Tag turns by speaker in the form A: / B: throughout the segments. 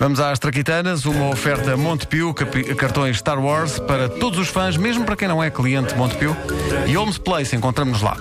A: Vamos às Traquitanas, uma oferta Montepio, cartões Star Wars para todos os fãs, mesmo para quem não é cliente Montepio. E Holmes Place, encontramos-nos lá.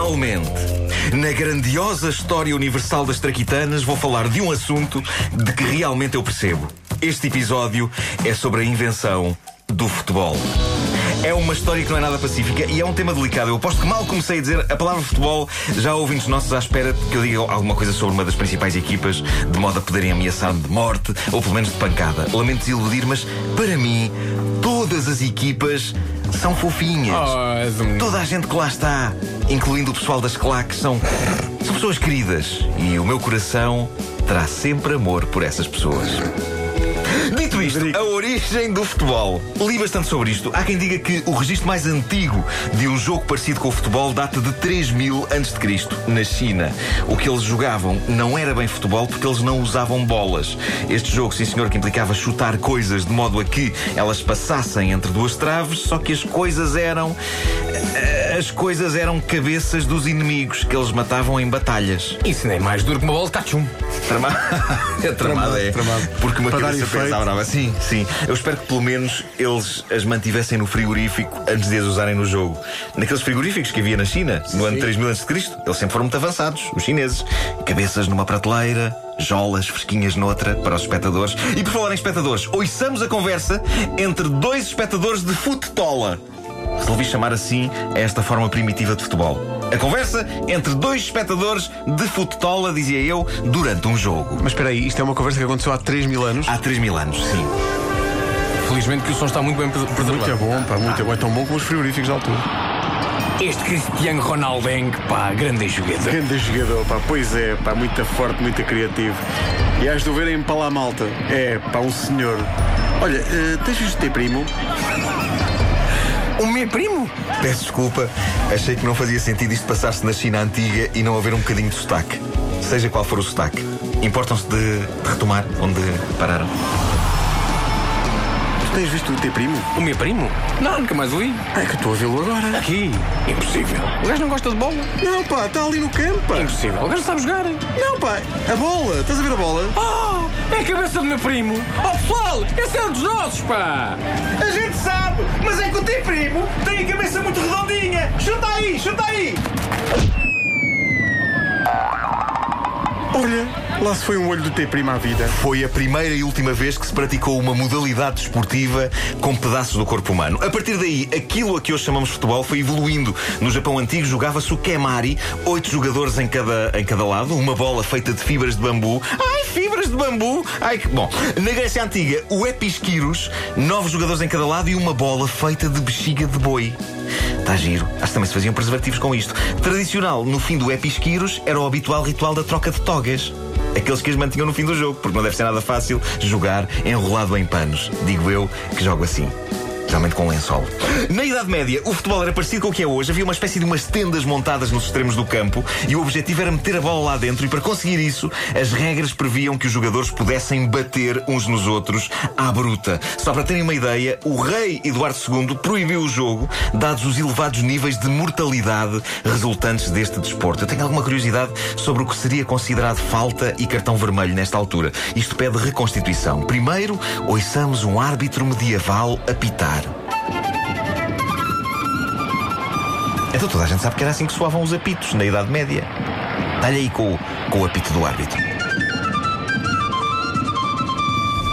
B: Finalmente, na grandiosa história universal das traquitanas, vou falar de um assunto de que realmente eu percebo. Este episódio é sobre a invenção do futebol. É uma história que não é nada pacífica e é um tema delicado. Eu aposto que mal comecei a dizer a palavra futebol, já há ouvintes nossos à espera que eu diga alguma coisa sobre uma das principais equipas, de modo a poderem ameaçar-me de morte ou pelo menos de pancada. Lamento desiludir, mas para mim, todas as equipas são fofinhas. Toda a gente que lá está, incluindo o pessoal das claques, são, são pessoas queridas. E o meu coração terá sempre amor por essas pessoas. Dito isto, a origem do futebol. Li bastante sobre isto. Há quem diga que o registro mais antigo de um jogo parecido com o futebol data de 3000 a.C., na China. O que eles jogavam não era bem futebol porque eles não usavam bolas. Este jogo, sim senhor, que implicava chutar coisas de modo a que elas passassem entre duas traves, só que as coisas eram. As coisas eram cabeças dos inimigos que eles matavam em batalhas.
C: Isso nem é mais duro que uma bola de tachum.
B: Tramado. é tramado, é.
A: tramado.
B: Porque uma
A: Para
B: cabeça brava. Sim, sim. Eu espero que pelo menos eles as mantivessem no frigorífico antes de as usarem no jogo. Naqueles frigoríficos que havia na China, no ano 3000 a.C., eles sempre foram muito avançados, os chineses. Cabeças numa prateleira, jolas fresquinhas noutra para os espectadores. E por falar em espectadores, ouçamos a conversa entre dois espectadores de futetola. Resolvi chamar assim a esta forma primitiva de futebol. A conversa entre dois espectadores de futetola, dizia eu, durante um jogo.
A: Mas espera aí, isto é uma conversa que aconteceu há 3 mil anos.
B: Há 3 mil anos, sim.
C: Felizmente que o som está muito bem preservado.
A: Muito bom, pá, muito bom. É tão bom como os frigoríficos da altura.
C: Este Cristiano Ronaldo, pá, grande jogador.
A: Grande jogador, pá, pois é, pá, muito forte, muito criativo. E has de o verem para lá, malta. É, pá, um senhor. Olha, eh, tens visto o teu primo?
C: O meu primo?
B: Peço desculpa, achei que não fazia sentido isto passar-se na China antiga e não haver um bocadinho de sotaque. Seja qual for o sotaque. Importam-se de, retomar onde pararam.
A: Tens visto o teu primo?
C: O meu primo? Não, nunca mais o vi.
A: É que estou a vê-lo agora.
C: Aqui? Impossível. O gajo não gosta de bola?
A: Não, pá, está ali no campo, pá.
C: Impossível. O gajo sabe jogar.
A: Não, pá, a bola. Estás a ver a bola?
C: Oh, é a cabeça do meu primo. Oh, pessoal, esse é um dos nossos, pá.
B: A gente sabe, mas é que o teu primo tem a cabeça muito redondinha. Chuta aí, chuta aí.
A: Olha, lá se foi um olho do teu primo à vida.
B: Foi a primeira e última vez que se praticou uma modalidade desportiva com pedaços do corpo humano. A partir daí, aquilo a que hoje chamamos futebol foi evoluindo. No Japão antigo jogava-se o kemari, oito jogadores em cada, em cada lado, uma bola feita de fibras de bambu. Ai, fibras de bambu! Ai, que bom. Na Grécia Antiga, o episquiros, nove jogadores em cada lado e uma bola feita de bexiga de boi. Está giro. Acho que também se faziam preservativos com isto. Tradicional, no fim do episquiros, era o habitual ritual da troca de togas. Aqueles que as mantinham no fim do jogo, porque não deve ser nada fácil jogar enrolado em panos. Digo eu que jogo assim. Geralmente com um lençol. Na Idade Média, o futebol era parecido com o que é hoje. Havia uma espécie de umas tendas montadas nos extremos do campo e o objetivo era meter a bola lá dentro. E para conseguir isso, as regras previam que os jogadores pudessem bater uns nos outros à bruta. Só para terem uma ideia, o rei Eduardo II proibiu o jogo, dados os elevados níveis de mortalidade resultantes deste desporto. Eu tenho alguma curiosidade sobre o que seria considerado falta e cartão vermelho nesta altura. Isto pede reconstituição. Primeiro, ouçamos um árbitro medieval apitar. Então toda a gente sabe que era assim que soavam os apitos na Idade Média. Dá-lhe aí com, o- com o apito do árbitro.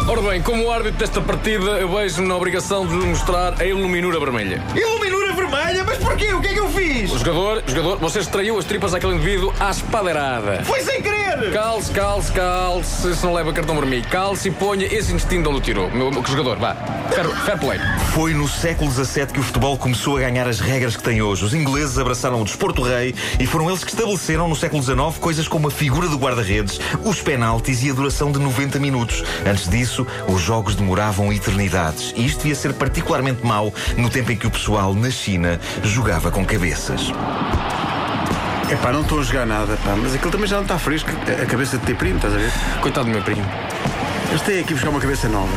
C: Ora bem, como árbitro desta partida, eu vejo-me na obrigação de mostrar a iluminura vermelha.
B: Iluminura vermelha, mas porquê? O que é que eu fiz?
C: O jogador, o jogador, você extraiu as tripas àquele indivíduo à espadeirada.
B: Foi sem querer!
C: Calce, calce, calce, se não leva cartão vermelho. Calce e ponha esse instinto onde o tirou. Meu, meu jogador, vá. Fair, fair play.
B: Foi no século XVII que o futebol começou a ganhar as regras que tem hoje. Os ingleses abraçaram o desporto rei e foram eles que estabeleceram no século XIX coisas como a figura do guarda-redes, os penaltis e a duração de 90 minutos. Antes disso, os jogos demoravam eternidades. E isto devia ser particularmente mau no tempo em que o pessoal na China jogava com cabeças.
A: É pá, não estou a jogar nada, pá, mas aquilo também já não está fresco. A cabeça de ter primo, estás a ver?
C: Coitado do meu primo.
A: Eles têm aqui buscar uma cabeça nova.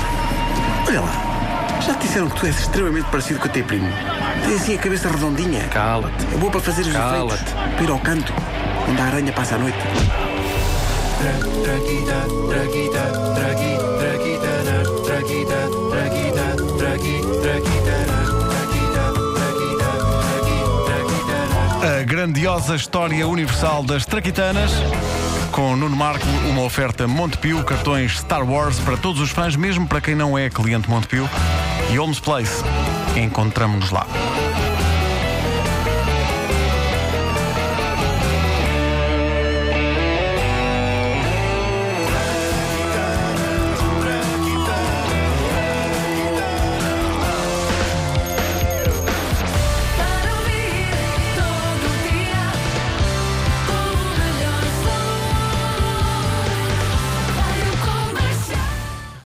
A: Olha lá, já te disseram que tu és extremamente parecido com o teu primo. Tens assim a cabeça redondinha.
C: Cala-te.
A: É boa para fazer os
C: Cala-te.
A: efeitos. Para ir ao canto, onde a aranha passa a noite.
D: A grandiosa história universal das Traquitanas. Com Nuno Marco, uma oferta Montepio, cartões Star Wars para todos os fãs, mesmo para quem não é cliente Montepio. E Holmes Place. Encontramos-nos lá.